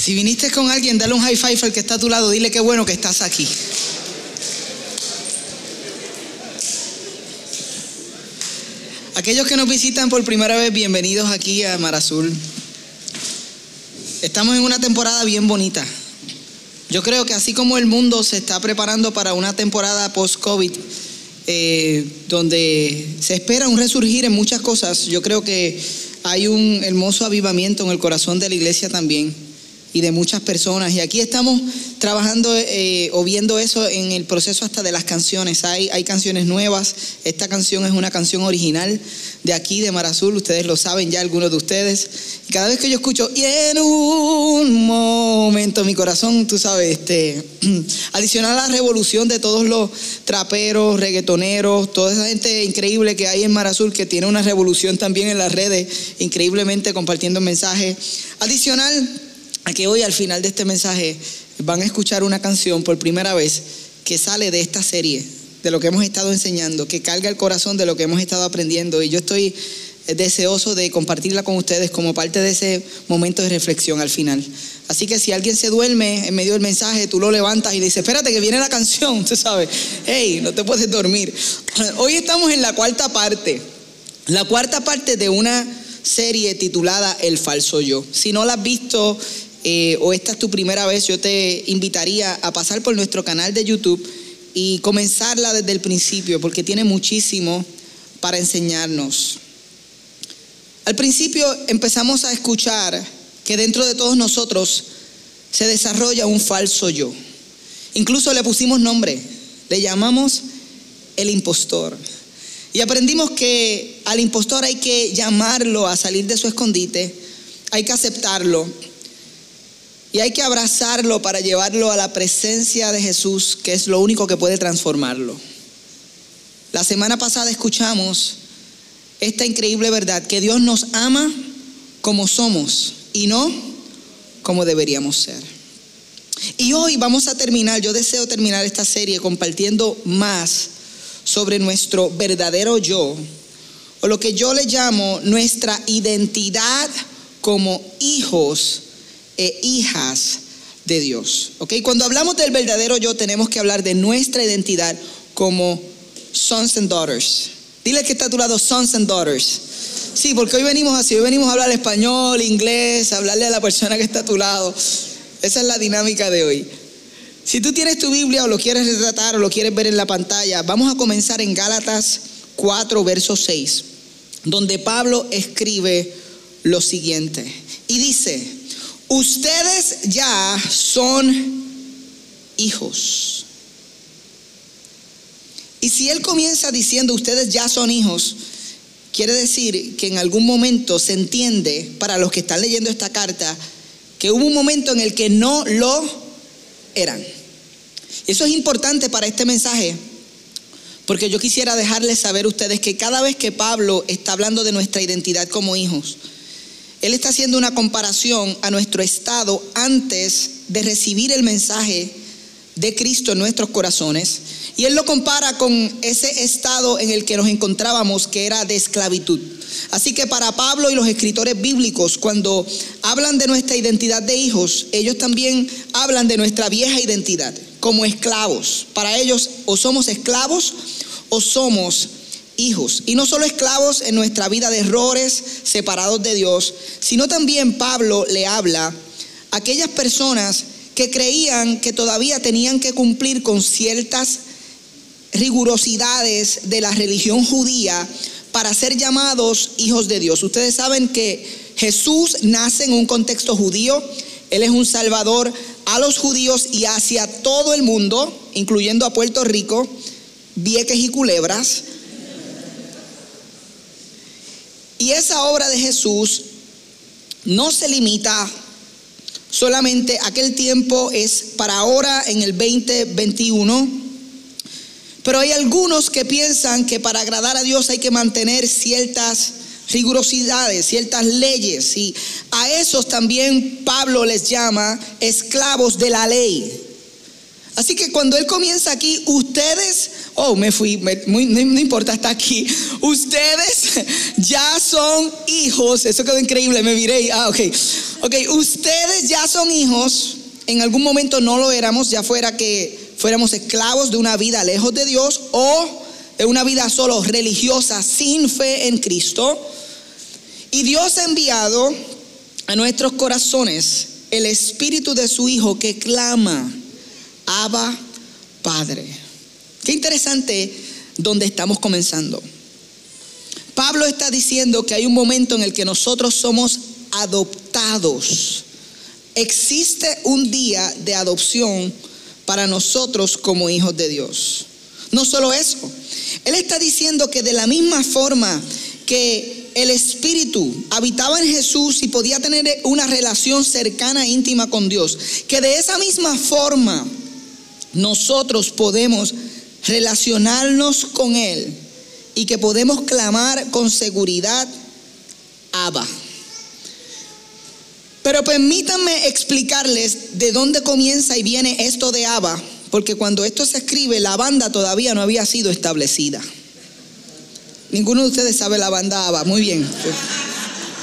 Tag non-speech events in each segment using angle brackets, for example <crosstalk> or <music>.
Si viniste con alguien, dale un high five al que está a tu lado, dile qué bueno que estás aquí. Aquellos que nos visitan por primera vez, bienvenidos aquí a Mar Azul. Estamos en una temporada bien bonita. Yo creo que así como el mundo se está preparando para una temporada post-COVID, eh, donde se espera un resurgir en muchas cosas, yo creo que hay un hermoso avivamiento en el corazón de la iglesia también y de muchas personas. Y aquí estamos trabajando eh, o viendo eso en el proceso hasta de las canciones. Hay, hay canciones nuevas. Esta canción es una canción original de aquí, de Mar Azul. Ustedes lo saben ya, algunos de ustedes. Y cada vez que yo escucho, y en un momento, mi corazón, tú sabes, este, <clears throat> adicional a la revolución de todos los traperos, reggaetoneros, toda esa gente increíble que hay en Mar Azul, que tiene una revolución también en las redes, increíblemente compartiendo mensajes. Adicional a que hoy al final de este mensaje van a escuchar una canción por primera vez que sale de esta serie, de lo que hemos estado enseñando, que carga el corazón de lo que hemos estado aprendiendo. Y yo estoy deseoso de compartirla con ustedes como parte de ese momento de reflexión al final. Así que si alguien se duerme en medio del mensaje, tú lo levantas y le dices, espérate que viene la canción, <laughs> tú sabes, hey, no te puedes dormir. <laughs> Hoy estamos en la cuarta parte, la cuarta parte de una serie titulada El falso yo. Si no la has visto, eh, o esta es tu primera vez, yo te invitaría a pasar por nuestro canal de YouTube y comenzarla desde el principio, porque tiene muchísimo para enseñarnos. Al principio empezamos a escuchar que dentro de todos nosotros se desarrolla un falso yo. Incluso le pusimos nombre, le llamamos el impostor. Y aprendimos que al impostor hay que llamarlo a salir de su escondite, hay que aceptarlo y hay que abrazarlo para llevarlo a la presencia de Jesús, que es lo único que puede transformarlo. La semana pasada escuchamos esta increíble verdad, que Dios nos ama como somos y no como deberíamos ser. Y hoy vamos a terminar, yo deseo terminar esta serie compartiendo más sobre nuestro verdadero yo, o lo que yo le llamo nuestra identidad como hijos e hijas de Dios. ¿ok? Cuando hablamos del verdadero yo, tenemos que hablar de nuestra identidad como sons and daughters. Dile que está a tu lado, sons and daughters. Sí, porque hoy venimos así, hoy venimos a hablar español, inglés, a hablarle a la persona que está a tu lado. Esa es la dinámica de hoy. Si tú tienes tu Biblia o lo quieres retratar o lo quieres ver en la pantalla, vamos a comenzar en Gálatas 4, verso 6, donde Pablo escribe lo siguiente. Y dice, ustedes ya son hijos. Y si él comienza diciendo, ustedes ya son hijos, quiere decir que en algún momento se entiende, para los que están leyendo esta carta, que hubo un momento en el que no lo eran. Eso es importante para este mensaje, porque yo quisiera dejarles saber a ustedes que cada vez que Pablo está hablando de nuestra identidad como hijos, él está haciendo una comparación a nuestro estado antes de recibir el mensaje de Cristo en nuestros corazones. Y Él lo compara con ese estado en el que nos encontrábamos, que era de esclavitud. Así que para Pablo y los escritores bíblicos, cuando hablan de nuestra identidad de hijos, ellos también hablan de nuestra vieja identidad, como esclavos. Para ellos o somos esclavos o somos hijos. Y no solo esclavos en nuestra vida de errores, separados de Dios, sino también Pablo le habla a aquellas personas que creían que todavía tenían que cumplir con ciertas rigurosidades de la religión judía para ser llamados hijos de Dios. Ustedes saben que Jesús nace en un contexto judío, Él es un salvador a los judíos y hacia todo el mundo, incluyendo a Puerto Rico, Vieques y Culebras. Y esa obra de Jesús no se limita solamente aquel tiempo es para ahora en el 2021. Pero hay algunos que piensan que para agradar a Dios hay que mantener ciertas rigurosidades, ciertas leyes. Y a esos también Pablo les llama esclavos de la ley. Así que cuando él comienza aquí, ustedes, oh, me fui, no, importa, está aquí. Ustedes ya son hijos, eso quedó increíble, me miré, ah, ok. Ok, ustedes ya son hijos, en algún momento no lo éramos, ya fuera que fuéramos esclavos de una vida lejos de Dios o de una vida solo religiosa sin fe en Cristo. Y Dios ha enviado a nuestros corazones el espíritu de su Hijo que clama Abba Padre. Qué interesante donde estamos comenzando. Pablo está diciendo que hay un momento en el que nosotros somos adoptados. Existe un día de adopción para nosotros como hijos de Dios. No solo eso, él está diciendo que de la misma forma que el Espíritu habitaba en Jesús y podía tener una relación cercana e íntima con Dios, que de esa misma forma nosotros podemos relacionarnos con Él y que podemos clamar con seguridad, Abba. Pero permítanme explicarles de dónde comienza y viene esto de Abba, porque cuando esto se escribe, la banda todavía no había sido establecida. Ninguno de ustedes sabe la banda Abba, muy bien.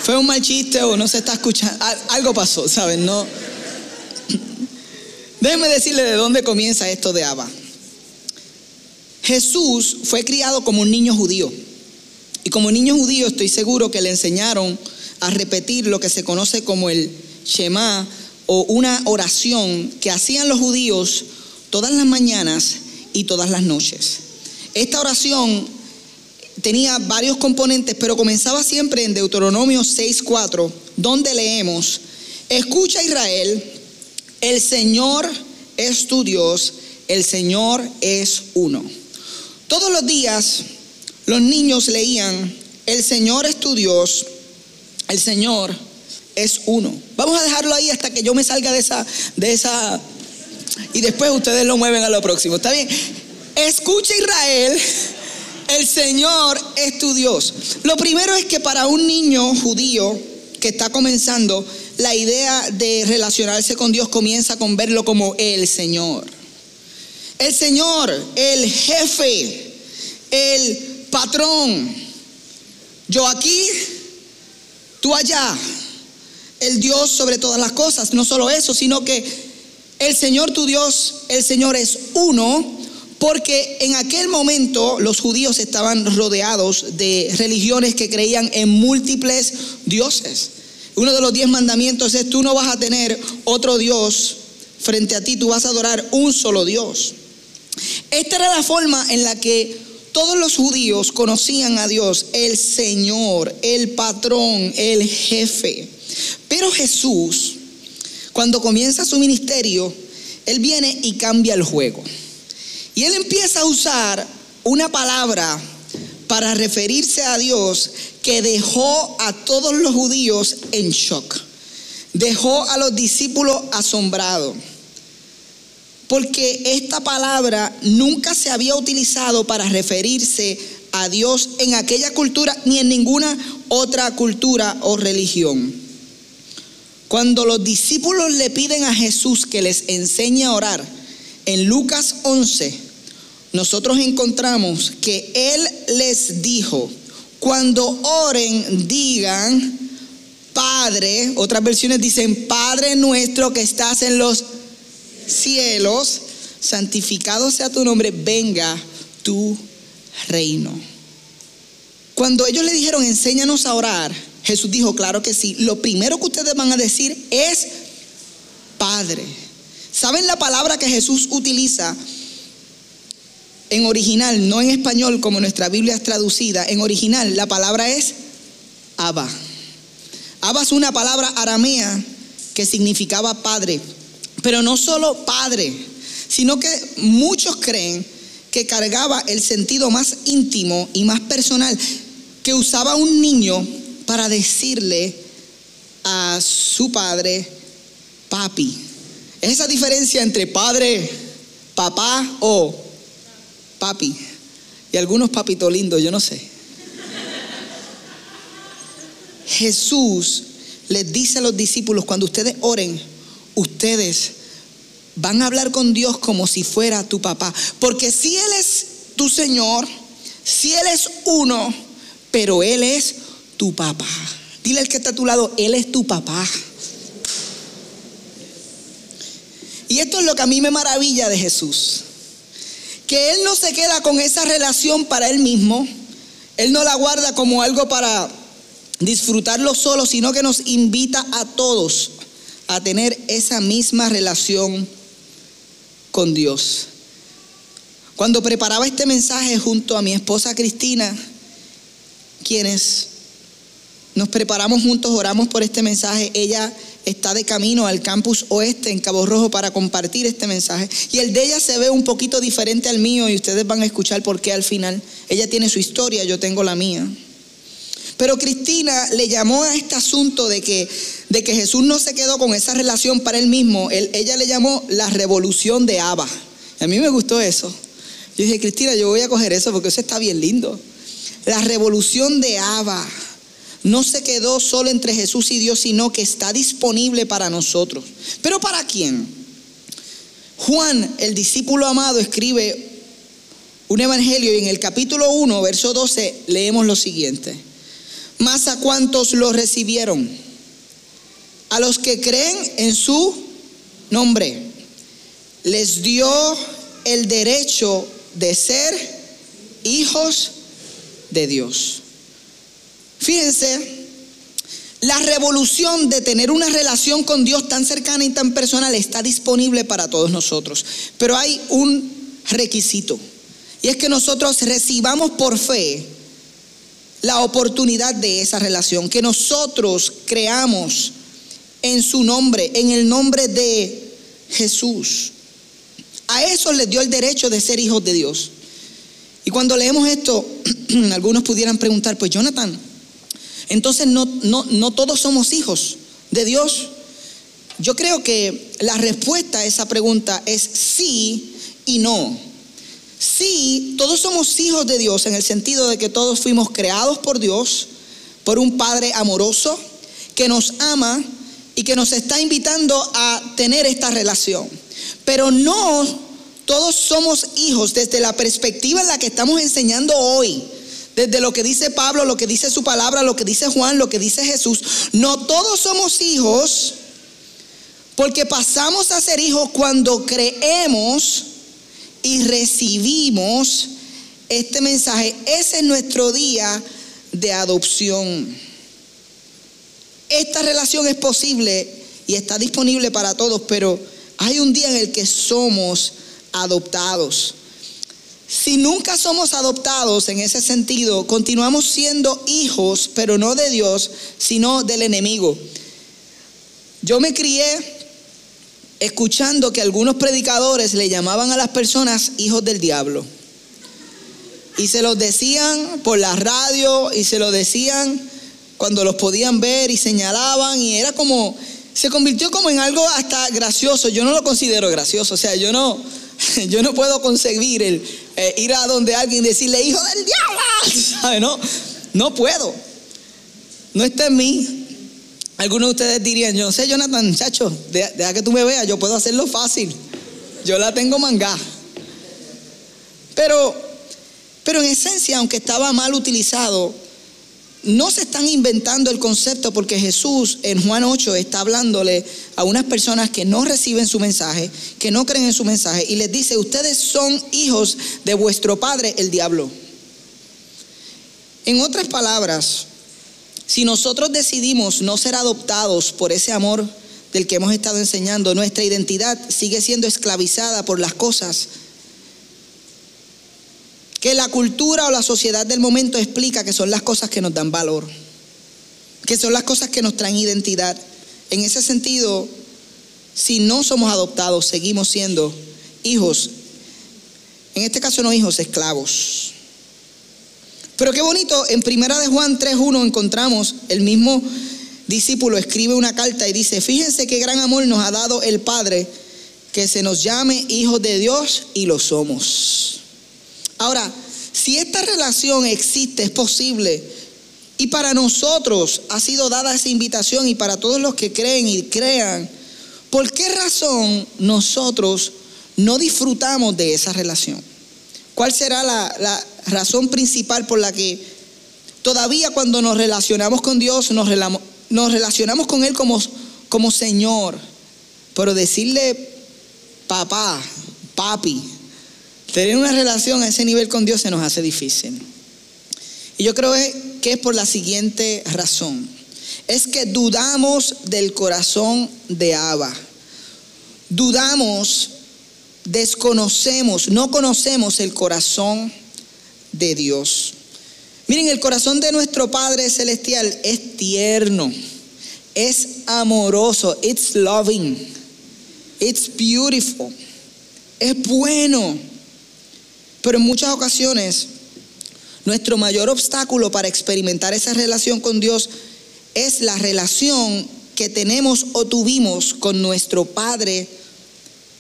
Fue un mal chiste o no se está escuchando, algo pasó, ¿saben? No Déjenme decirle de dónde comienza esto de Abba. Jesús fue criado como un niño judío. Y como niño judío estoy seguro que le enseñaron a repetir lo que se conoce como el Shema o una oración que hacían los judíos todas las mañanas y todas las noches. Esta oración tenía varios componentes, pero comenzaba siempre en Deuteronomio 6:4, donde leemos, escucha Israel, el Señor es tu Dios, el Señor es uno. Todos los días los niños leían, el Señor es tu Dios, el Señor es uno. Vamos a dejarlo ahí hasta que yo me salga de esa, de esa, y después ustedes lo mueven a lo próximo. ¿Está bien? Escucha Israel, el Señor es tu Dios. Lo primero es que para un niño judío que está comenzando, la idea de relacionarse con Dios comienza con verlo como el Señor. El Señor, el jefe, el patrón. Yo aquí, tú allá. El Dios sobre todas las cosas. No solo eso, sino que el Señor tu Dios, el Señor es uno, porque en aquel momento los judíos estaban rodeados de religiones que creían en múltiples dioses. Uno de los diez mandamientos es, tú no vas a tener otro Dios frente a ti, tú vas a adorar un solo Dios. Esta era la forma en la que todos los judíos conocían a Dios, el Señor, el patrón, el jefe. Pero Jesús, cuando comienza su ministerio, Él viene y cambia el juego. Y Él empieza a usar una palabra para referirse a Dios que dejó a todos los judíos en shock. Dejó a los discípulos asombrados. Porque esta palabra nunca se había utilizado para referirse a Dios en aquella cultura ni en ninguna otra cultura o religión. Cuando los discípulos le piden a Jesús que les enseñe a orar, en Lucas 11, nosotros encontramos que Él les dijo, cuando oren, digan, Padre, otras versiones dicen, Padre nuestro que estás en los cielos, santificado sea tu nombre, venga tu reino. Cuando ellos le dijeron, enséñanos a orar, Jesús dijo, claro que sí, lo primero que ustedes van a decir es Padre. ¿Saben la palabra que Jesús utiliza en original, no en español como nuestra Biblia es traducida, en original la palabra es Abba. Abba es una palabra aramea que significaba padre, pero no solo padre, sino que muchos creen que cargaba el sentido más íntimo y más personal que usaba un niño para decirle a su padre, papi. Es esa diferencia entre padre, papá o papi. Y algunos papitos lindos, yo no sé. Jesús les dice a los discípulos, cuando ustedes oren, ustedes van a hablar con Dios como si fuera tu papá. Porque si Él es tu Señor, si Él es uno, pero Él es tu papá. Dile al que está a tu lado, Él es tu papá. Y esto es lo que a mí me maravilla de Jesús. Que Él no se queda con esa relación para Él mismo. Él no la guarda como algo para disfrutarlo solo, sino que nos invita a todos a tener esa misma relación con Dios. Cuando preparaba este mensaje junto a mi esposa Cristina, quienes nos preparamos juntos, oramos por este mensaje, ella está de camino al campus oeste en Cabo Rojo para compartir este mensaje. Y el de ella se ve un poquito diferente al mío y ustedes van a escuchar por qué al final. Ella tiene su historia, yo tengo la mía. Pero Cristina le llamó a este asunto de que, de que Jesús no se quedó con esa relación para él mismo. ella le llamó la revolución de Abba. A mí me gustó eso. Yo dije, Cristina, yo voy a coger eso porque eso está bien lindo. La revolución de Abba no se quedó solo entre Jesús y Dios, sino que está disponible para nosotros. ¿Pero para quién? Juan, el discípulo amado, escribe un evangelio y en el capítulo 1, verso 12, leemos lo siguiente. Más a cuantos lo recibieron, a los que creen en su nombre, les dio el derecho de ser hijos de Dios. Fíjense, la revolución de tener una relación con Dios tan cercana y tan personal está disponible para todos nosotros. Pero hay un requisito. Y es que nosotros recibamos por fe la oportunidad de esa relación, que nosotros creamos en su nombre, en el nombre de Jesús. A eso les dio el derecho de ser hijos de Dios. Y cuando leemos esto, <clears throat> algunos pudieran preguntar, pues Jonathan, entonces no, no, no todos somos hijos de Dios. Yo creo que la respuesta a esa pregunta es sí y no. Sí, todos somos hijos de Dios en el sentido de que todos fuimos creados por Dios, por un Padre amoroso que nos ama y que nos está invitando a tener esta relación. Pero no todos somos hijos desde la perspectiva en la que estamos enseñando hoy. Desde lo que dice Pablo, lo que dice su palabra, lo que dice Juan, lo que dice Jesús. No todos somos hijos porque pasamos a ser hijos cuando creemos y recibimos este mensaje, ese es nuestro día de adopción. Esta relación es posible y está disponible para todos, pero hay un día en el que somos adoptados. Si nunca somos adoptados en ese sentido, continuamos siendo hijos, pero no de Dios, sino del enemigo. Yo me crié escuchando que algunos predicadores le llamaban a las personas hijos del diablo. Y se los decían por la radio y se lo decían cuando los podían ver y señalaban y era como, se convirtió como en algo hasta gracioso. Yo no lo considero gracioso, o sea, yo no, <laughs> yo no puedo concebir el eh, ir a donde alguien decirle hijo del diablo, <laughs> No, no puedo. No está en mí. Algunos de ustedes dirían, yo no sé, Jonathan, chacho, deja que tú me veas, yo puedo hacerlo fácil. Yo la tengo mangá. Pero, pero en esencia, aunque estaba mal utilizado, no se están inventando el concepto porque Jesús en Juan 8 está hablándole a unas personas que no reciben su mensaje, que no creen en su mensaje, y les dice, ustedes son hijos de vuestro padre, el diablo. En otras palabras, si nosotros decidimos no ser adoptados por ese amor del que hemos estado enseñando, nuestra identidad sigue siendo esclavizada por las cosas que la cultura o la sociedad del momento explica que son las cosas que nos dan valor, que son las cosas que nos traen identidad. En ese sentido, si no somos adoptados, seguimos siendo hijos, en este caso no hijos, esclavos. Pero qué bonito, en Primera de Juan 3.1 encontramos el mismo discípulo escribe una carta y dice, fíjense qué gran amor nos ha dado el Padre, que se nos llame hijos de Dios y lo somos. Ahora, si esta relación existe, es posible, y para nosotros ha sido dada esa invitación y para todos los que creen y crean, ¿por qué razón nosotros no disfrutamos de esa relación? ¿Cuál será la, razón principal por la que todavía cuando nos relacionamos con Dios, nos, nos relacionamos con Él como, como Señor, pero decirle papá, papi, tener una relación a ese nivel con Dios se nos hace difícil. Y yo creo que es por la siguiente razón. Es que dudamos del corazón de Abba. Dudamos, desconocemos, no conocemos el corazón de Dios. Miren, el corazón de nuestro Padre Celestial es tierno, es amoroso, it's loving, it's beautiful, es bueno. Pero en muchas ocasiones nuestro mayor obstáculo para experimentar esa relación con Dios es la relación que tenemos o tuvimos con nuestro Padre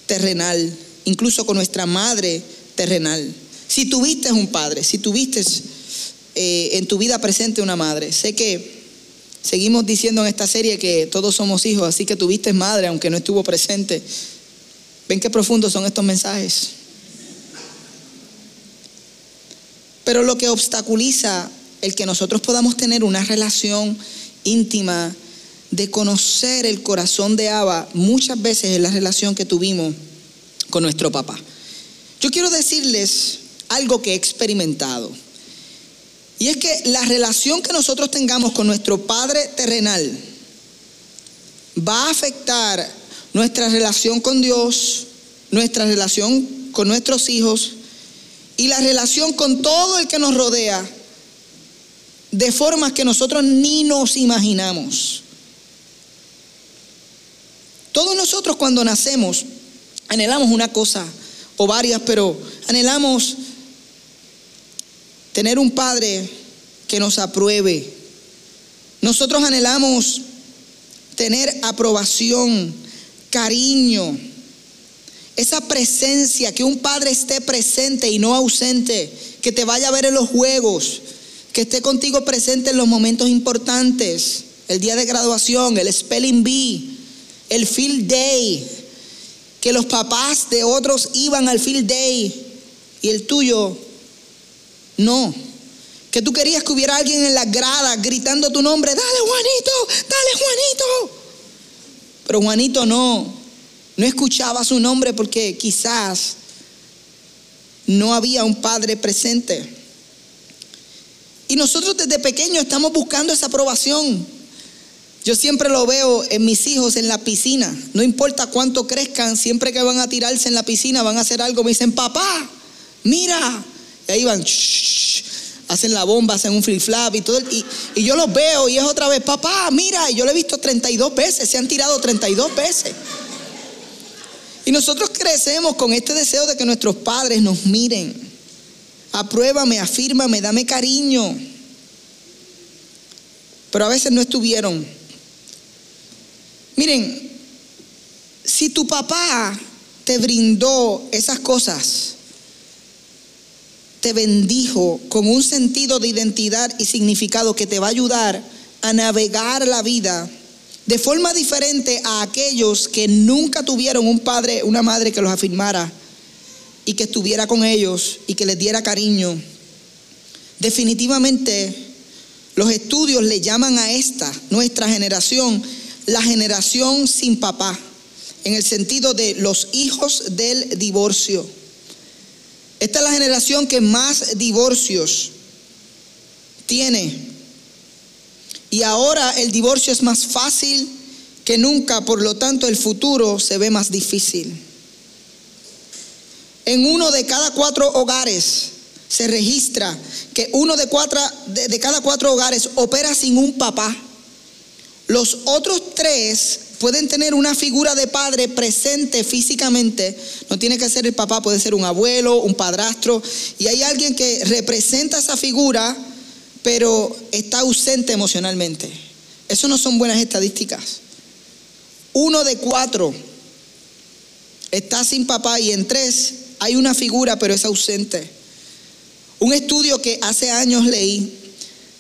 terrenal, incluso con nuestra Madre terrenal. Si tuviste un padre, si tuviste eh, en tu vida presente una madre, sé que seguimos diciendo en esta serie que todos somos hijos, así que tuviste madre aunque no estuvo presente. ¿Ven qué profundos son estos mensajes? Pero lo que obstaculiza el que nosotros podamos tener una relación íntima de conocer el corazón de Abba muchas veces es la relación que tuvimos con nuestro papá. Yo quiero decirles algo que he experimentado. Y es que la relación que nosotros tengamos con nuestro Padre terrenal va a afectar nuestra relación con Dios, nuestra relación con nuestros hijos y la relación con todo el que nos rodea de formas que nosotros ni nos imaginamos. Todos nosotros cuando nacemos anhelamos una cosa o varias, pero anhelamos tener un padre que nos apruebe. Nosotros anhelamos tener aprobación, cariño, esa presencia, que un padre esté presente y no ausente, que te vaya a ver en los juegos, que esté contigo presente en los momentos importantes, el día de graduación, el spelling bee, el field day, que los papás de otros iban al field day y el tuyo no. Que tú querías que hubiera alguien en la grada gritando tu nombre, dale Juanito, dale Juanito. Pero Juanito no, no escuchaba su nombre porque quizás no había un padre presente. Y nosotros desde pequeños estamos buscando esa aprobación. Yo siempre lo veo en mis hijos en la piscina. No importa cuánto crezcan, siempre que van a tirarse en la piscina, van a hacer algo, me dicen, papá, mira. Y ahí van, hacen la bomba, hacen un flip flap y todo. Y, yo los veo y es otra vez, papá, mira. Y yo lo he visto 32 veces, se han tirado 32 veces. Y nosotros crecemos con este deseo de que nuestros padres nos miren. Apruébame, afírmame, dame cariño. Pero a veces no estuvieron. Miren, si tu papá te brindó esas cosas, te bendijo con un sentido de identidad y significado que te va a ayudar a navegar la vida de forma diferente a aquellos que nunca tuvieron un padre, una madre que los afirmara y que estuviera con ellos y que les diera cariño. Definitivamente los estudios le llaman a esta, nuestra generación, la generación sin papá, en el sentido de los hijos del divorcio. Esta es la generación que más divorcios tiene y ahora el divorcio es más fácil que nunca, por lo tanto el futuro se ve más difícil. En uno de cada cuatro hogares se registra que uno de, cuatro, de, cada cuatro hogares opera sin un papá. Los otros tres pueden tener una figura de padre presente físicamente. No tiene que ser el papá, puede ser un abuelo, un padrastro. Y hay alguien que representa esa figura pero está ausente emocionalmente. Eso no son buenas estadísticas. Uno de cuatro está sin papá y en tres hay una figura pero es ausente. Un estudio que hace años leí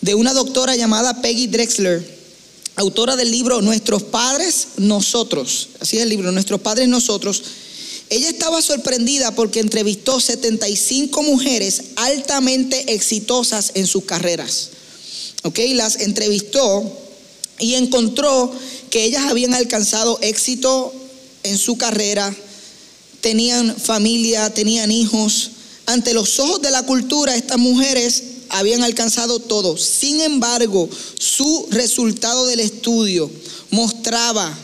de una doctora llamada Peggy Drexler, autora del libro Nuestros Padres, Nosotros, así es el libro, Nuestros Padres, Nosotros, ella estaba sorprendida porque entrevistó 75 mujeres altamente exitosas en sus carreras. ¿Ok? Las entrevistó y encontró que ellas habían alcanzado éxito en su carrera, tenían familia, tenían hijos. Ante los ojos de la cultura, estas mujeres habían alcanzado todo. Sin embargo, su resultado del estudio mostraba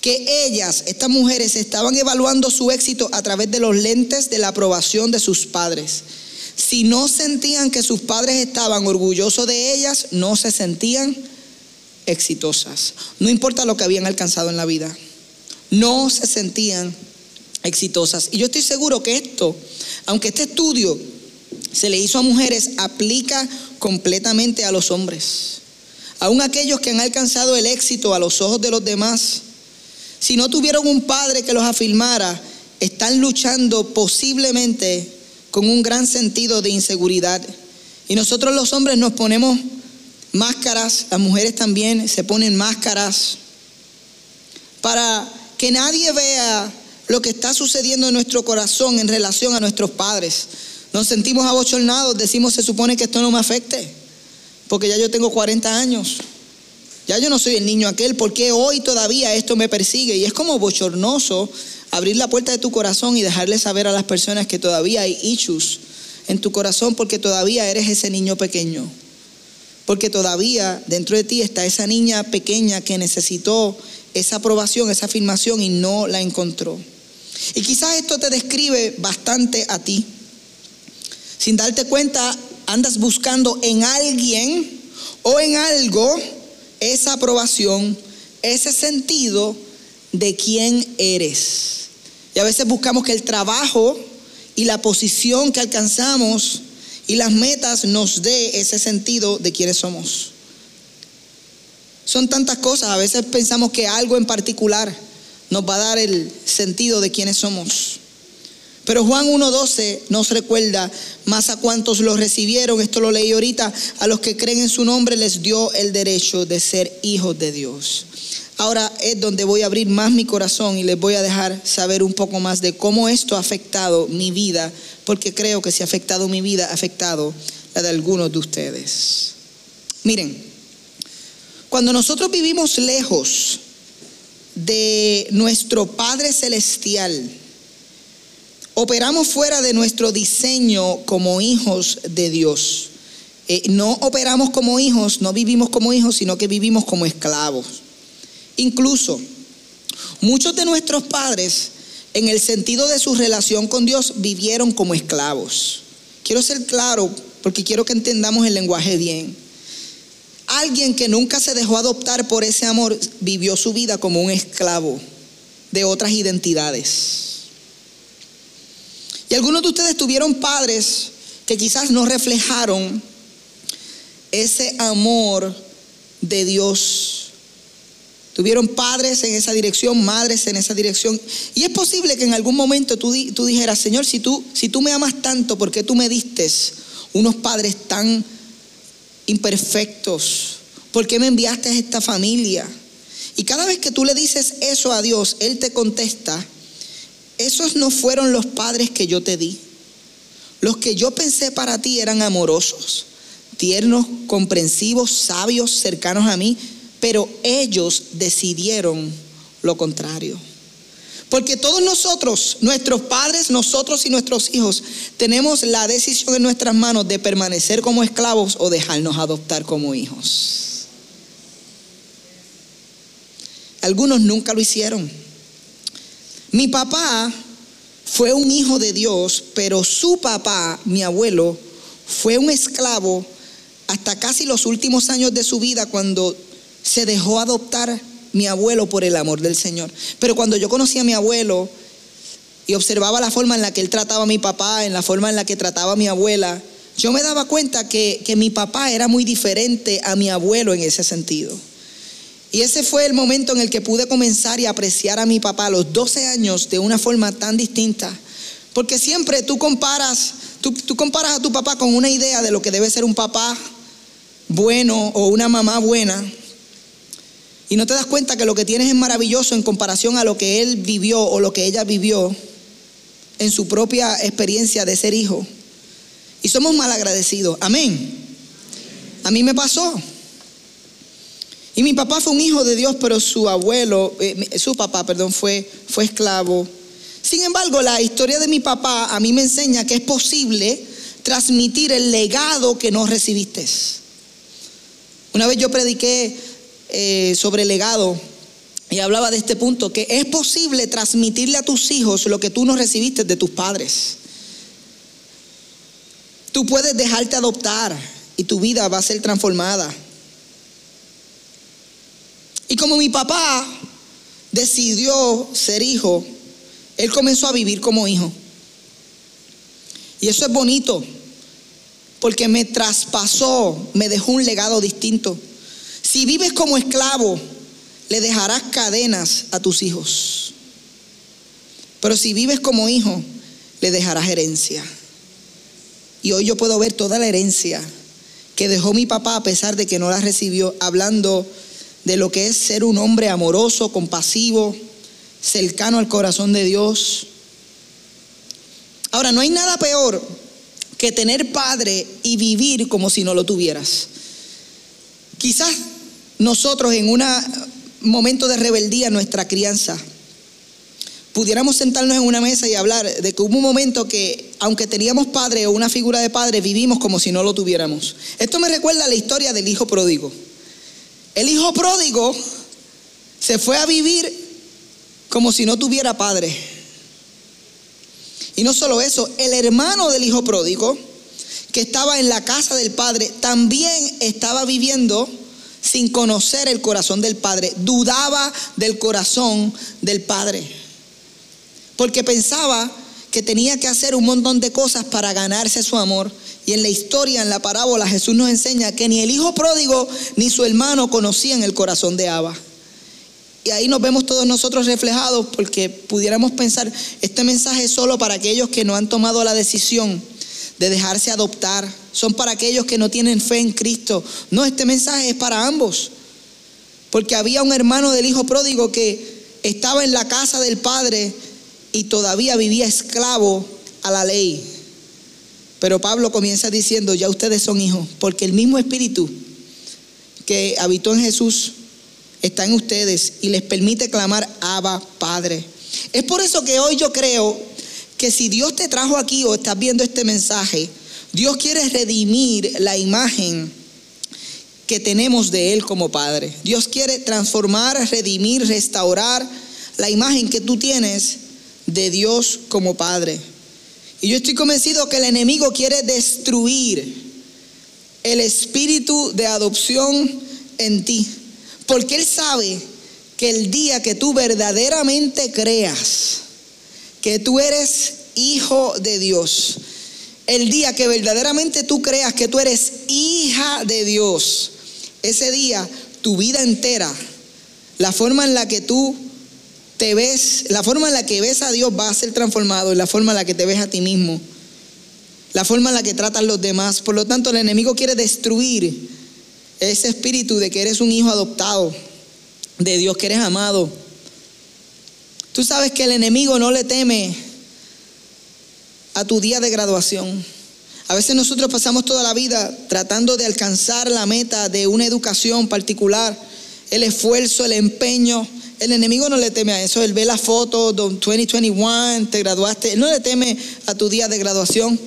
que ellas, estas mujeres, estaban evaluando su éxito a través de los lentes de la aprobación de sus padres. Si no sentían que sus padres estaban orgullosos de ellas, no se sentían exitosas. No importa lo que habían alcanzado en la vida, no se sentían exitosas. Y yo estoy seguro que esto, aunque este estudio se le hizo a mujeres, aplica completamente a los hombres. Aún aquellos que han alcanzado el éxito a los ojos de los demás, si no tuvieron un padre que los afirmara, están luchando posiblemente con un gran sentido de inseguridad. Y nosotros los hombres nos ponemos máscaras, las mujeres también se ponen máscaras para que nadie vea lo que está sucediendo en nuestro corazón en relación a nuestros padres. Nos sentimos abochornados, decimos, se supone que esto no me afecte, porque ya yo tengo 40 años. Ya yo no soy el niño aquel, porque hoy todavía esto me persigue? Y es como bochornoso abrir la puerta de tu corazón y dejarle saber a las personas que todavía hay issues en tu corazón porque todavía eres ese niño pequeño. Porque todavía dentro de ti está esa niña pequeña que necesitó esa aprobación, esa afirmación y no la encontró. Y quizás esto te describe bastante a ti. Sin darte cuenta, andas buscando en alguien o en algo esa aprobación, ese sentido de quién eres. Y a veces buscamos que el trabajo y la posición que alcanzamos y las metas nos dé ese sentido de quiénes somos. Son tantas cosas, a veces pensamos que algo en particular nos va a dar el sentido de quiénes somos. Pero Juan 1.12 nos recuerda, más a cuantos lo recibieron, esto lo leí ahorita, a los que creen en su nombre les dio el derecho de ser hijos de Dios. Ahora es donde voy a abrir más mi corazón y les voy a dejar saber un poco más de cómo esto ha afectado mi vida, porque creo que si ha afectado mi vida, ha afectado la de algunos de ustedes. Miren, cuando nosotros vivimos lejos de nuestro Padre Celestial, operamos fuera de nuestro diseño como hijos de Dios. Eh, no operamos como hijos, no vivimos como hijos, sino que vivimos como esclavos. Incluso muchos de nuestros padres, en el sentido de su relación con Dios, vivieron como esclavos. Quiero ser claro porque quiero que entendamos el lenguaje bien. Alguien que nunca se dejó adoptar por ese amor vivió su vida como un esclavo de otras identidades. Y algunos de ustedes tuvieron padres que quizás no reflejaron ese amor de Dios. Tuvieron padres en esa dirección, madres en esa dirección. Y es posible que en algún momento tú, dijeras, Señor, si tú, si tú me amas tanto, ¿por qué tú me diste unos padres tan imperfectos? ¿Por qué me enviaste a esta familia? Y cada vez que tú le dices eso a Dios, Él te contesta, esos no fueron los padres que yo te di. Los que yo pensé para ti eran amorosos, tiernos, comprensivos, sabios, cercanos a mí, pero ellos decidieron lo contrario. Porque todos nosotros, nuestros padres, nosotros y nuestros hijos, tenemos la decisión en nuestras manos de permanecer como esclavos o dejarnos adoptar como hijos. Algunos nunca lo hicieron. Mi papá fue un hijo de Dios, pero su papá, mi abuelo, fue un esclavo hasta casi los últimos años de su vida cuando se dejó adoptar mi abuelo por el amor del Señor. Pero cuando yo conocí a mi abuelo y observaba la forma en la que él trataba a mi papá, en la forma en la que trataba a mi abuela, yo me daba cuenta que, que mi papá era muy diferente a mi abuelo en ese sentido. Y ese fue el momento en el que pude comenzar y apreciar a mi papá a los 12 años de una forma tan distinta. Porque siempre tú comparas, tú, tú, comparas a tu papá con una idea de lo que debe ser un papá bueno o una mamá buena. Y no te das cuenta que lo que tienes es maravilloso en comparación a lo que él vivió o lo que ella vivió en su propia experiencia de ser hijo. Y somos mal agradecidos. Amén. A mí me pasó. Y mi papá fue un hijo de Dios, pero su abuelo, eh, su papá, perdón, fue, fue esclavo. Sin embargo, la historia de mi papá a mí me enseña que es posible transmitir el legado que no recibiste. Una vez yo prediqué eh, sobre legado y hablaba de este punto, que es posible transmitirle a tus hijos lo que tú no recibiste de tus padres. Tú puedes dejarte adoptar y tu vida va a ser transformada. Y como mi papá decidió ser hijo, él comenzó a vivir como hijo. Y eso es bonito, porque me traspasó, me dejó un legado distinto. Si vives como esclavo, le dejarás cadenas a tus hijos. Pero si vives como hijo, le dejarás herencia. Y hoy yo puedo ver toda la herencia que dejó mi papá a pesar de que no la recibió, hablando de lo que es ser un hombre amoroso, compasivo, cercano al corazón de Dios. Ahora, no hay nada peor que tener padre y vivir como si no lo tuvieras. Quizás nosotros en un momento de rebeldía en nuestra crianza, pudiéramos sentarnos en una mesa y hablar de que hubo un momento que, aunque teníamos padre o una figura de padre, vivimos como si no lo tuviéramos. Esto me recuerda a la historia del hijo pródigo. El hijo pródigo se fue a vivir como si no tuviera padre. Y no solo eso, el hermano del hijo pródigo, que estaba en la casa del padre, también estaba viviendo sin conocer el corazón del padre. Dudaba del corazón del padre. Porque pensaba que tenía que hacer un montón de cosas para ganarse su amor y en la historia, en la parábola, Jesús nos enseña que ni el hijo pródigo ni su hermano conocían el corazón de Abba. Y ahí nos vemos todos nosotros reflejados porque pudiéramos pensar, este mensaje es solo para aquellos que no han tomado la decisión de dejarse adoptar, son para aquellos que no tienen fe en Cristo. No, este mensaje es para ambos. Porque había un hermano del hijo pródigo que estaba en la casa del padre y todavía vivía esclavo a la ley. Pero Pablo comienza diciendo, ya ustedes son hijos, porque el mismo espíritu que habitó en Jesús está en ustedes y les permite clamar Abba Padre. Es por eso que hoy yo creo que si Dios te trajo aquí o estás viendo este mensaje, Dios quiere redimir la imagen que tenemos de Él como Padre. Dios quiere transformar, redimir, restaurar la imagen que tú tienes de Dios como Padre. Y yo estoy convencido que el enemigo quiere destruir el espíritu de adopción en ti. Porque él sabe que el día que tú verdaderamente creas que tú eres hijo de Dios, el día que verdaderamente tú creas que tú eres hija de Dios, ese día tu vida entera, la forma en la que tú te ves, la forma en la que ves a Dios va a ser transformado, la forma en la que te ves a ti mismo, la forma en la que tratas los demás. Por lo tanto, el enemigo quiere destruir ese espíritu de que eres un hijo adoptado, de Dios, que eres amado. Tú sabes que el enemigo no le teme a tu día de graduación. A veces nosotros pasamos toda la vida tratando de alcanzar la meta de una educación particular, el esfuerzo, el empeño, el enemigo no le teme a eso. Él ve la foto, 2021, te graduaste. Él no le teme a tu día de graduación.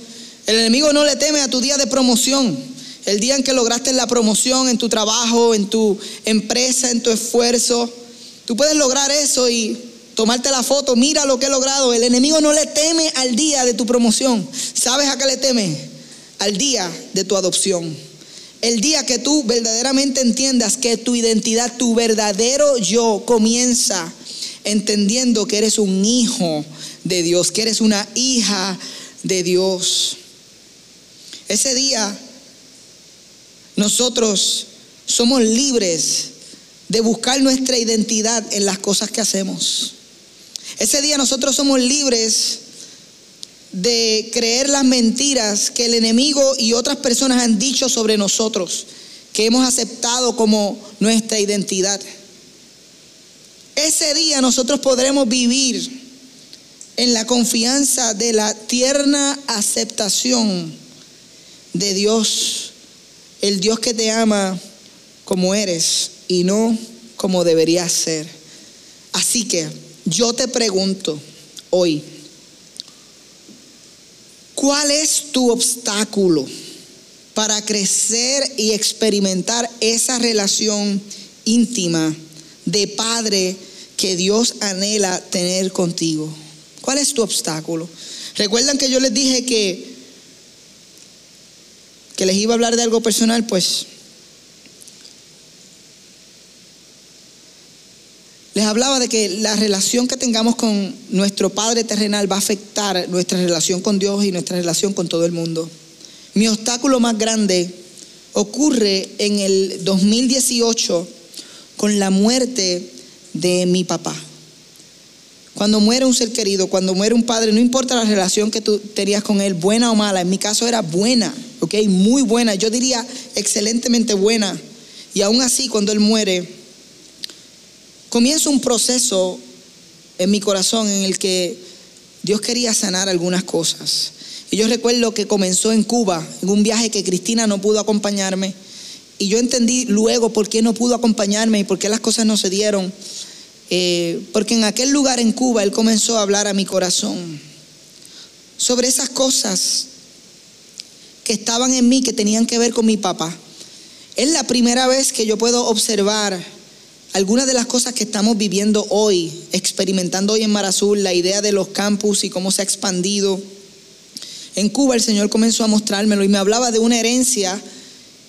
El enemigo no le teme a tu día de promoción. El día en que lograste la promoción en tu trabajo, en tu empresa, en tu esfuerzo. Tú puedes lograr eso y tomarte la foto. Mira lo que he logrado. El enemigo no le teme al día de tu promoción. ¿Sabes a qué le teme? Al día de tu adopción. El día que tú verdaderamente entiendas que tu identidad, tu verdadero yo comienza entendiendo que eres un hijo de Dios, que eres una hija de Dios. Ese día nosotros somos libres de buscar nuestra identidad en las cosas que hacemos. Ese día nosotros somos libres de creer las mentiras que el enemigo y otras personas han dicho sobre nosotros, que hemos aceptado como nuestra identidad. Ese día nosotros podremos vivir en la confianza de la tierna aceptación de Dios, el Dios que te ama como eres y no como deberías ser. Así que yo te pregunto hoy, ¿cuál es tu obstáculo para crecer y experimentar esa relación íntima de padre que Dios anhela tener contigo? ¿Cuál es tu obstáculo? Recuerdan que yo les dije que que les iba a hablar de algo personal, pues les hablaba de que la relación que tengamos con nuestro Padre terrenal va a afectar nuestra relación con Dios y nuestra relación con todo el mundo. Mi obstáculo más grande ocurre en el 2018 con la muerte de mi papá. Cuando muere un ser querido, cuando muere un padre, no importa la relación que tú tenías con él, buena o mala, en mi caso era buena, ¿ok? Muy buena, yo diría excelentemente buena. Y aún así, cuando él muere, comienza un proceso en mi corazón en el que Dios quería sanar algunas cosas. Y yo recuerdo que comenzó en Cuba, en un viaje que Cristina no pudo acompañarme. Y yo entendí luego por qué no pudo acompañarme y por qué las cosas no se dieron. Eh, porque en aquel lugar en Cuba Él comenzó a hablar a mi corazón sobre esas cosas que estaban en mí, que tenían que ver con mi papá. Es la primera vez que yo puedo observar algunas de las cosas que estamos viviendo hoy, experimentando hoy en Mar Azul, la idea de los campus y cómo se ha expandido. En Cuba el Señor comenzó a mostrármelo y me hablaba de una herencia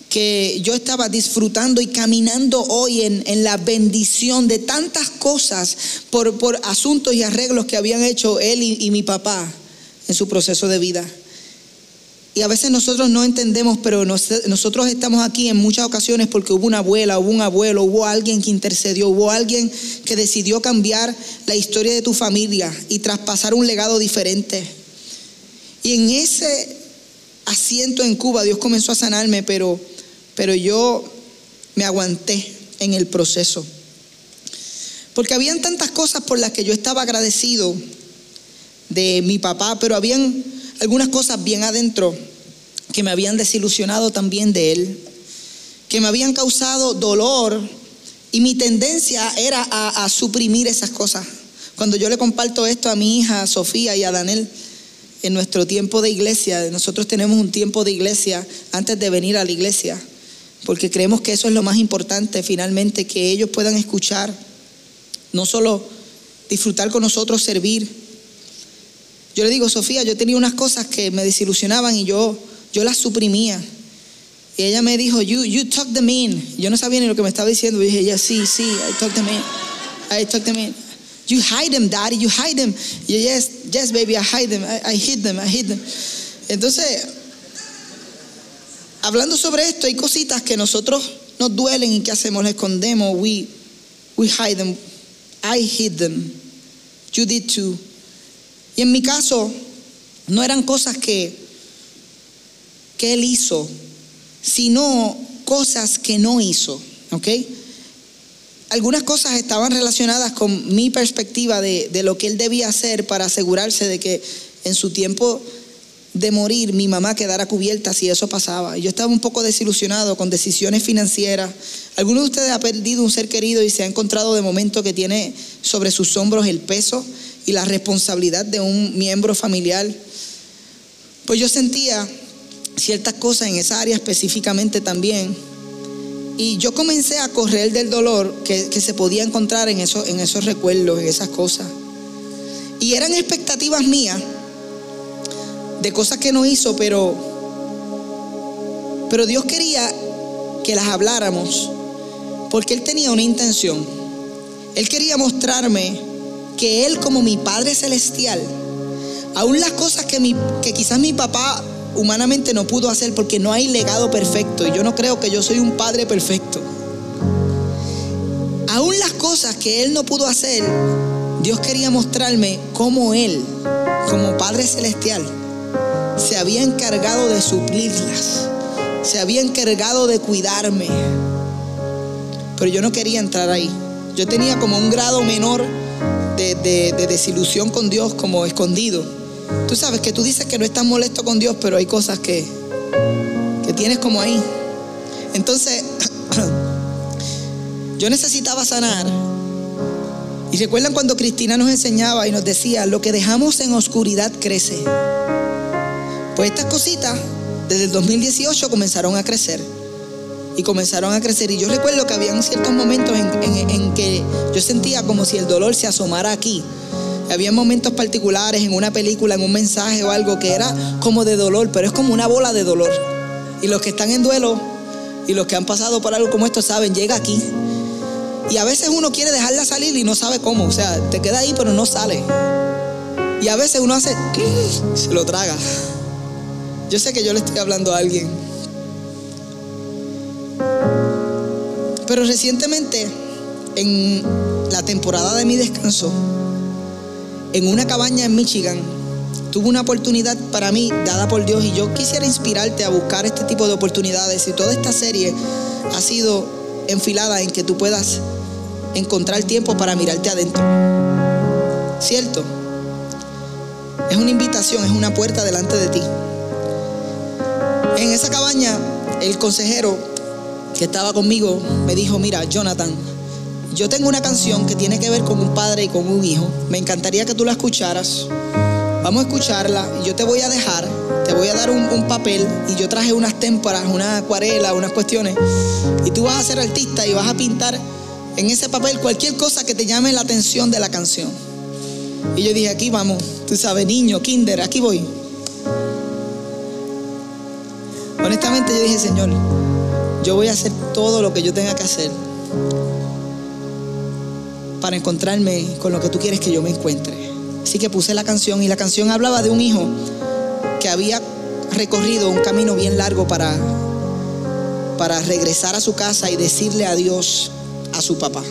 que yo estaba disfrutando y caminando hoy en, la bendición de tantas cosas por, asuntos y arreglos que habían hecho él y mi papá en su proceso de vida. Y a veces nosotros no entendemos, pero nosotros estamos aquí en muchas ocasiones porque hubo una abuela, hubo un abuelo, hubo alguien que intercedió, hubo alguien que decidió cambiar la historia de tu familia y traspasar un legado diferente. Y en ese asiento en Cuba Dios comenzó a sanarme, pero pero yo me aguanté en el proceso. Porque habían tantas cosas por las que yo estaba agradecido de mi papá, pero habían algunas cosas bien adentro que me habían desilusionado también de él, que me habían causado dolor y mi tendencia era a, suprimir esas cosas. Cuando yo le comparto esto a mi hija Sofía y a Daniel, en nuestro tiempo de iglesia, nosotros tenemos un tiempo de iglesia antes de venir a la iglesia porque creemos que eso es lo más importante finalmente, que ellos puedan escuchar, no solo disfrutar con nosotros, servir. Yo le digo, Sofía, yo tenía unas cosas que me desilusionaban y yo, yo las suprimía. Y ella me dijo, you, you talk them in. Yo no sabía ni lo que me estaba diciendo. Y dije, ya, sí, sí, I talk them in. I talk them in. You hide them, daddy, you hide them. Y yes, yes, baby, I hide them. I, I hid them, I hid them. Entonces, hablando sobre esto, hay cositas que nosotros nos duelen y que hacemos, les escondemos. We, we hide them. I hid them. You did too. Y en mi caso, no eran cosas que, que él hizo, sino cosas que no hizo. Algunas cosas estaban relacionadas con mi perspectiva de, de lo que él debía hacer para asegurarse de que en su tiempo de morir mi mamá quedara cubierta si eso pasaba. Yo estaba un poco desilusionado con decisiones financieras. ¿Alguno de ustedes ha perdido un ser querido y se ha encontrado de momento que tiene sobre sus hombros el peso y la responsabilidad de un miembro familiar? Pues yo sentía ciertas cosas en esa área específicamente también. Y yo comencé a correr del dolor que, se podía encontrar en, eso, en esos recuerdos, en esas cosas. Y eran expectativas mías de cosas que no hizo, pero, pero Dios quería que las habláramos, porque Él tenía una intención. Él quería mostrarme que Él como mi Padre Celestial, aún las cosas que, quizás mi papá humanamente no pudo hacer porque no hay legado perfecto. Y yo no creo que yo soy un padre perfecto. Aún las cosas que Él no pudo hacer, Dios quería mostrarme cómo Él, como Padre Celestial, se había encargado de suplirlas. Se había encargado de cuidarme. Pero yo no quería entrar ahí. Yo tenía como un grado menor de, desilusión con Dios como escondido. Tú sabes que tú dices que no estás molesto con Dios, pero hay cosas que, que tienes como ahí. Entonces, <clears throat> yo necesitaba sanar. Y recuerdan cuando Cristina nos enseñaba y nos decía, lo que dejamos en oscuridad crece. Pues estas cositas desde el 2018 comenzaron a crecer y comenzaron a crecer. Y yo recuerdo que habían ciertos momentos en, que yo sentía como si el dolor se asomara aquí. Había momentos particulares en una película, en un mensaje o algo que era como de dolor, pero es como una bola de dolor. Y los que están en duelo y los que han pasado por algo como esto saben, llega aquí. Y a veces uno quiere dejarla salir y no sabe cómo. O sea, te queda ahí pero no sale. Y a veces uno hace, <laughs> se lo traga. Yo sé que yo le estoy hablando a alguien. Pero recientemente, en la temporada de mi descanso, en una cabaña en Michigan, tuve una oportunidad para mí dada por Dios y yo quisiera inspirarte a buscar este tipo de oportunidades. Y toda esta serie ha sido enfilada en que tú puedas encontrar tiempo para mirarte adentro. ¿Cierto? Es una invitación, es una puerta delante de ti. En esa cabaña, el consejero que estaba conmigo me dijo, mira, Jonathan, yo tengo una canción que tiene que ver con un padre y con un hijo. Me encantaría que tú la escucharas. Vamos a escucharla yo te voy a dejar, te voy a dar un, papel y yo traje unas témparas, una acuarela, unas cuestiones. Y tú vas a ser artista y vas a pintar en ese papel cualquier cosa que te llame la atención de la canción. Y yo dije, aquí vamos, tú sabes, niño, kinder, aquí voy. Honestamente yo dije, Señor, yo voy a hacer todo lo que yo tenga que hacer para encontrarme con lo que tú quieres que yo me encuentre. Así que puse la canción y la canción hablaba de un hijo que había recorrido un camino bien largo para, para regresar a su casa y decirle adiós a su papá.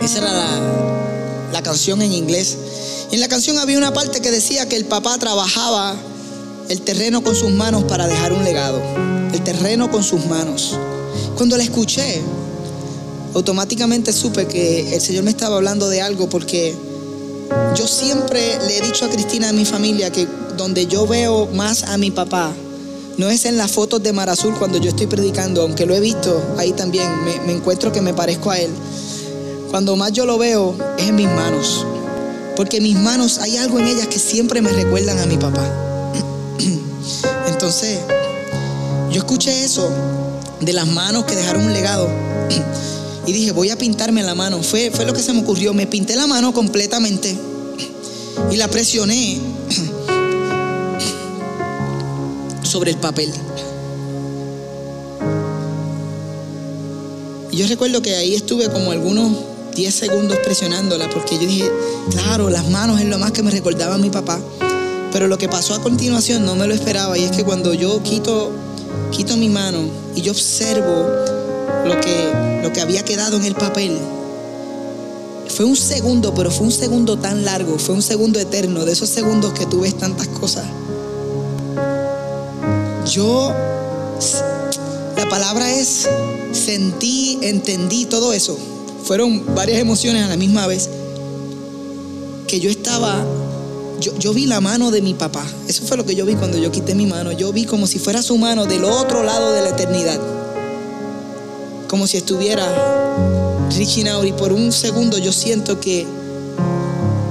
Esa era la, la canción en inglés. Y en la canción había una parte que decía que el papá trabajaba el terreno con sus manos para dejar un legado. El terreno con sus manos. Cuando la escuché, automáticamente supe que el Señor me estaba hablando de algo porque yo siempre le he dicho a Cristina de mi familia que donde yo veo más a mi papá no es en las fotos de Mar Azul cuando yo estoy predicando, aunque lo he visto ahí también, me, me encuentro que me parezco a él. Cuando más yo lo veo es en mis manos, porque mis manos hay algo en ellas que siempre me recuerdan a mi papá. <clears throat> Entonces, yo escuché eso de las manos que dejaron un legado. <clears throat> Y dije, voy a pintarme la mano. Fue, lo que se me ocurrió. Me pinté la mano completamente y la presioné <clears throat> sobre el papel. Y yo recuerdo que ahí estuve como algunos 10 segundos presionándola porque yo dije, claro, las manos es lo más que me recordaba a mi papá. Pero lo que pasó a continuación no me lo esperaba y es que cuando yo quito quito mi mano y yo observo lo que, lo que había quedado en el papel, fue un segundo, pero fue un segundo tan largo, fue un segundo eterno, de esos segundos que tú ves tantas cosas. Yo, la palabra es, sentí, entendí todo eso. Fueron varias emociones a la misma vez. Que yo estaba yo, vi la mano de mi papá. Eso fue lo que yo vi cuando yo quité mi mano. Yo vi como si fuera su mano del otro lado de la eternidad. Como si estuviera out. Y por un segundo yo siento que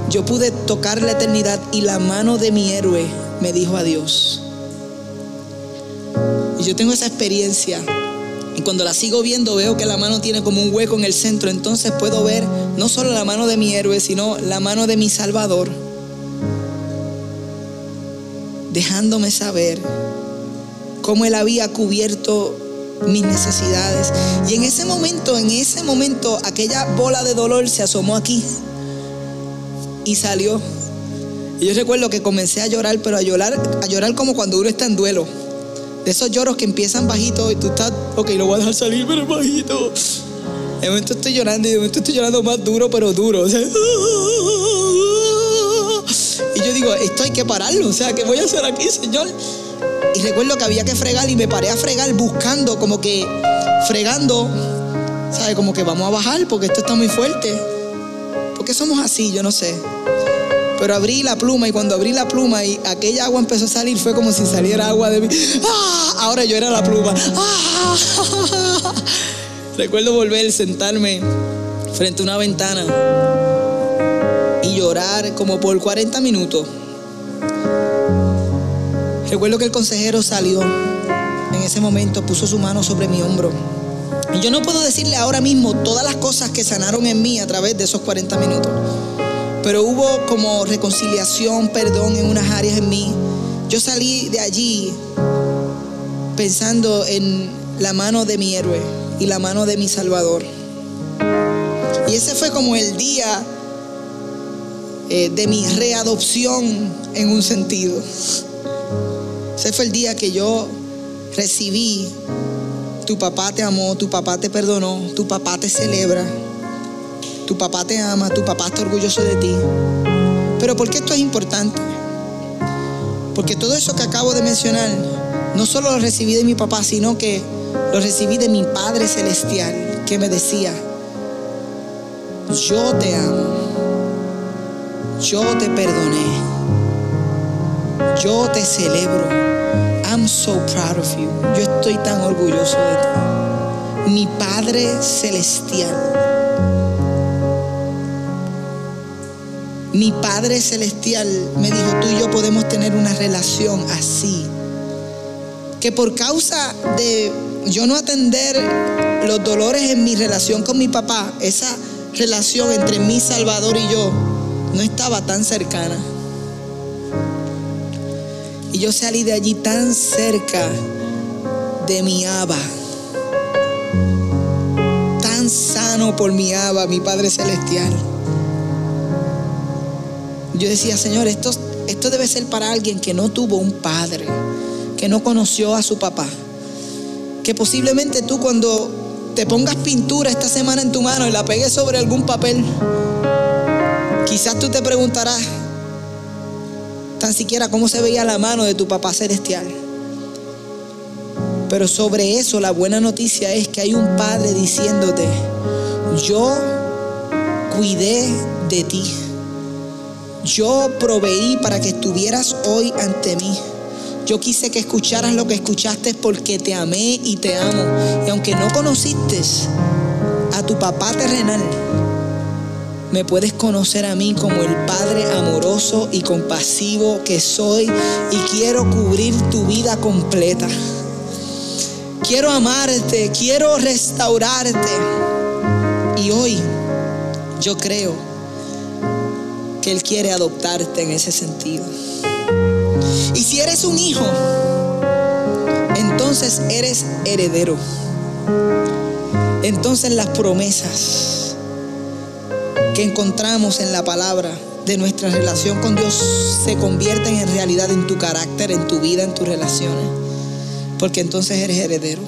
yo pude tocar la eternidad y la mano de mi héroe me dijo adiós. Y yo tengo esa experiencia. Y cuando la sigo viendo veo que la mano tiene como un hueco en el centro. Entonces puedo ver no solo la mano de mi héroe, sino la mano de mi Salvador dejándome saber cómo Él había cubierto mis necesidades. Y en ese momento, en ese momento, aquella bola de dolor se asomó aquí y salió. Y yo recuerdo que comencé a llorar, pero a llorar, a llorar como cuando uno está en duelo. De esos lloros que empiezan bajito y tú estás, ok, lo voy a dejar salir, pero bajito. De momento estoy llorando y de momento estoy llorando más duro, pero duro. <laughs> y yo digo, esto hay que pararlo. O sea, ¿qué voy a hacer aquí, Señor? Y recuerdo que había que fregar y me paré a fregar buscando, como que fregando, ¿sabes? Como que vamos a bajar porque esto está muy fuerte. ¿Por qué somos así? Yo no sé. Pero abrí la pluma y cuando abrí la pluma y aquella agua empezó a salir, fue como si saliera agua de mí. ¡Ah! Ahora yo era la pluma. ¡Ah! <laughs> Recuerdo volver, sentarme frente a una ventana llorar como por 40 minutos. Recuerdo que el consejero salió en ese momento, puso su mano sobre mi hombro. Y yo no puedo decirle ahora mismo todas las cosas que sanaron en mí a través de esos 40 minutos. Pero hubo como reconciliación, perdón en unas áreas en mí. Yo salí de allí pensando en la mano de mi héroe y la mano de mi Salvador. Y ese fue como el día eh, de mi readopción en un sentido. Ese fue el día que yo recibí, tu papá te amó, tu papá te perdonó, tu papá te celebra. Tu papá te ama, tu papá está orgulloso de ti. Pero ¿por qué esto es importante? Porque todo eso que acabo de mencionar, no solo lo recibí de mi papá, sino que lo recibí de mi Padre Celestial, que me decía, yo te amo, yo te perdoné, yo te celebro. I'm so proud of you. Yo estoy tan orgulloso de ti. Mi Padre Celestial Mi Padre Celestial me dijo, tú y yo podemos tener una relación así. Que por causa de yo no atender los dolores en mi relación con mi papá, esa relación entre mi Salvador y yo no estaba tan cercana. Y yo salí de allí tan cerca de mi Abba. Tan sano por mi Abba, mi Padre Celestial yo decía, Señor, esto, esto debe ser para alguien que no tuvo un padre, que no conoció a su papá. Que posiblemente tú cuando te pongas pintura esta semana en tu mano y la pegues sobre algún papel, quizás tú te preguntarás tan siquiera cómo se veía la mano de tu papá celestial. Pero sobre eso la buena noticia es que hay un padre diciéndote, yo cuidé de ti. Yo proveí para que estuvieras hoy ante mí. Yo quise que escucharas lo que escuchaste porque te amé y te amo. Y aunque no conociste a tu papá terrenal, me puedes conocer a mí como el Padre amoroso y compasivo que soy y quiero cubrir tu vida completa. Quiero amarte, quiero restaurarte. Y hoy yo creo que Él quiere adoptarte en ese sentido. Y si eres un hijo, entonces eres heredero. Entonces las promesas que encontramos en la palabra de nuestra relación con Dios se convierten en realidad en tu carácter, en tu vida, en tus relaciones. Porque entonces eres heredero.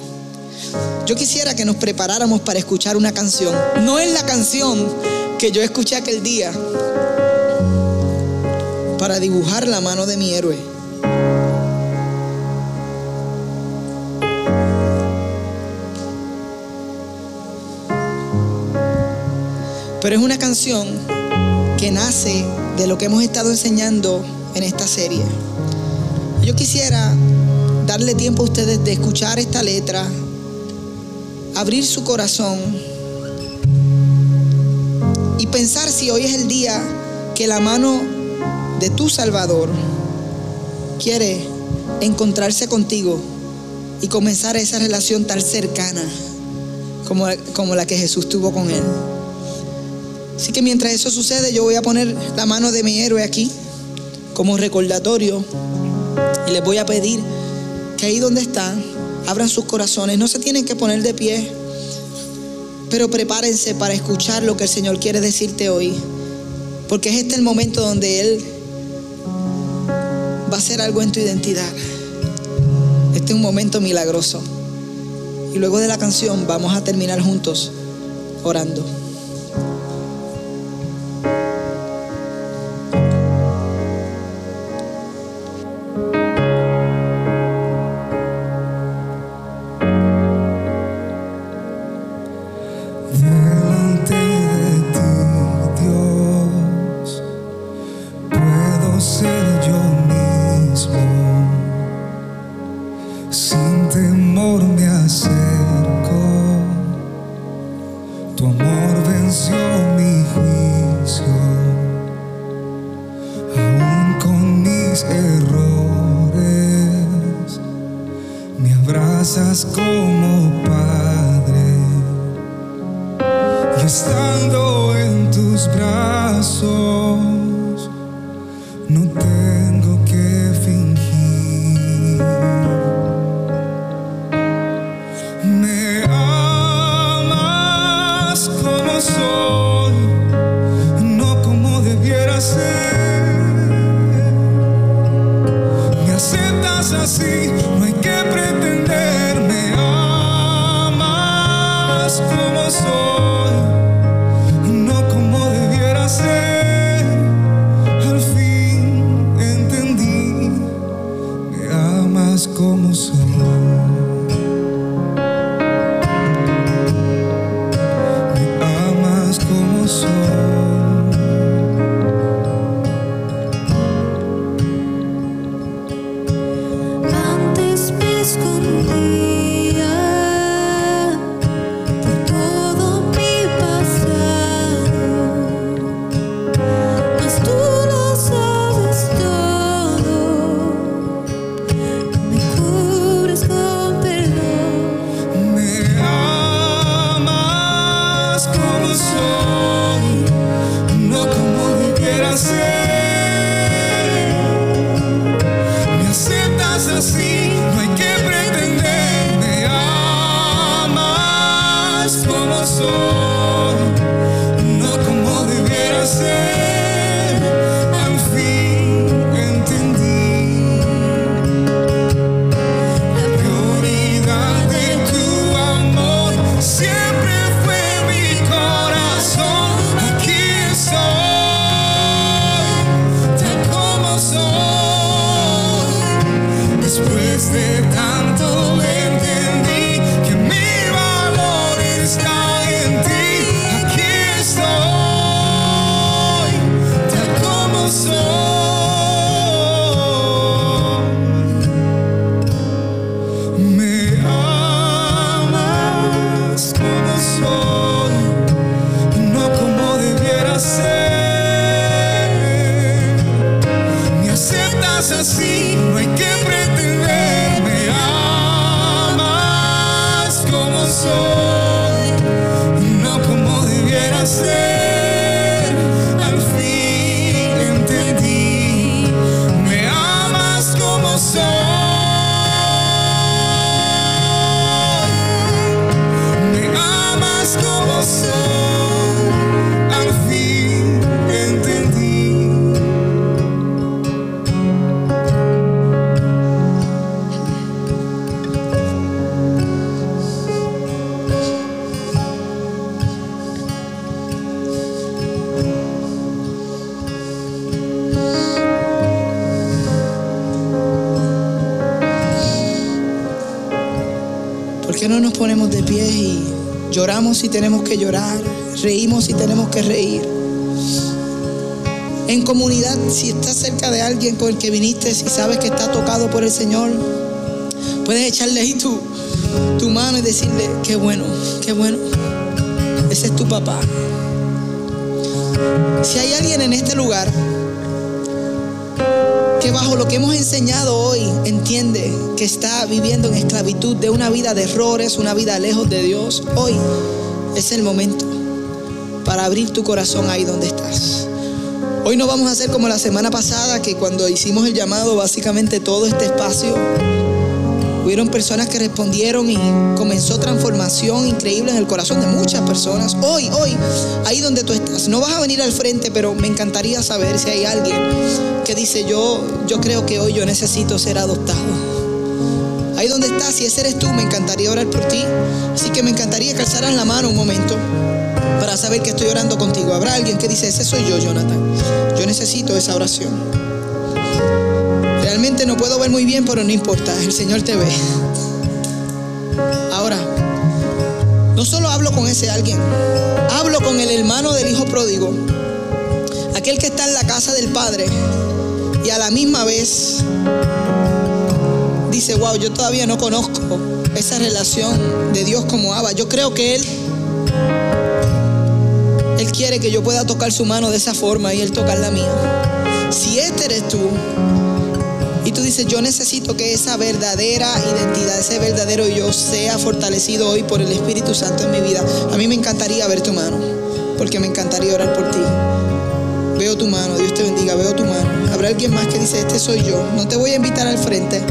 Yo quisiera que nos preparáramos para escuchar una canción. No es la canción que yo escuché aquel día, para dibujar la mano de mi héroe. Pero es una canción que nace de lo que hemos estado enseñando en esta serie. Yo quisiera darle tiempo a ustedes de escuchar esta letra, abrir su corazón y pensar si hoy es el día que la mano de tu Salvador quiere encontrarse contigo y comenzar esa relación tan cercana como, como la que Jesús tuvo con él. Así que mientras eso sucede, yo voy a poner la mano de mi héroe aquí como recordatorio y les voy a pedir que ahí donde están, abran sus corazones, no se tienen que poner de pie, pero prepárense para escuchar lo que el Señor quiere decirte hoy, porque es este el momento donde Él va a hacer algo en tu identidad. Este es un momento milagroso. Y luego de la canción vamos a terminar juntos orando. so Si tenemos que llorar, reímos si tenemos que reír. En comunidad, si estás cerca de alguien con el que viniste, si sabes que está tocado por el Señor, puedes echarle ahí tu, tu mano y decirle, qué bueno, qué bueno, ese es tu papá. Si hay alguien en este lugar que bajo lo que hemos enseñado hoy entiende que está viviendo en esclavitud de una vida de errores, una vida lejos de Dios, hoy es el momento para abrir tu corazón ahí donde estás. Hoy no vamos a hacer como la semana pasada, que cuando hicimos el llamado, básicamente todo este espacio, hubieron personas que respondieron y comenzó transformación increíble en el corazón de muchas personas. Hoy, hoy, ahí donde tú estás, no vas a venir al frente, pero me encantaría saber si hay alguien que dice, yo, yo creo que hoy yo necesito ser adoptado. Ahí donde estás, si ese eres tú, me encantaría orar por ti. Así que me encantaría que alzaran la mano un momento para saber que estoy orando contigo. Habrá alguien que dice, ese soy yo, Jonathan. Yo necesito esa oración. Realmente no puedo ver muy bien, pero no importa, el Señor te ve. Ahora, no solo hablo con ese alguien, hablo con el hermano del hijo pródigo, aquel que está en la casa del Padre y a la misma vez dice, wow, yo todavía no conozco esa relación de Dios como Abba. Yo creo que Él, Él quiere que yo pueda tocar su mano de esa forma y Él tocar la mía. Si este eres tú, y tú dices, yo necesito que esa verdadera identidad, ese verdadero yo sea fortalecido hoy por el Espíritu Santo en mi vida. A mí me encantaría ver tu mano, porque me encantaría orar por ti. Veo tu mano, Dios te bendiga, veo tu mano. Habrá alguien más que dice, este soy yo. No te voy a invitar al frente,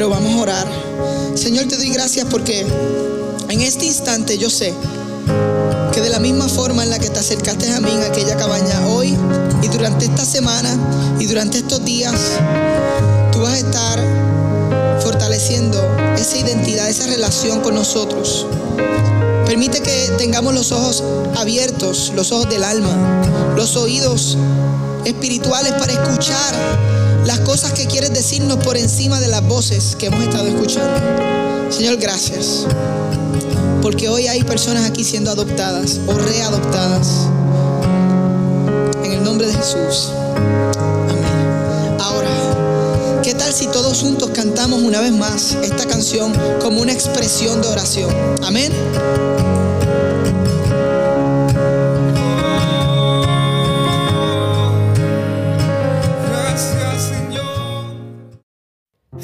pero vamos a orar. Señor, te doy gracias porque en este instante yo sé que de la misma forma en la que te acercaste a mí en aquella cabaña hoy y durante esta semana y durante estos días, tú vas a estar fortaleciendo esa identidad, esa relación con nosotros. Permite que tengamos los ojos abiertos, los ojos del alma, los oídos espirituales para escuchar las cosas que quieres decirnos por encima de las voces que hemos estado escuchando. Señor, gracias. Porque hoy hay personas aquí siendo adoptadas o readoptadas. En el nombre de Jesús. Amén. Ahora, ¿qué tal si todos juntos cantamos una vez más esta canción como una expresión de oración? Amén.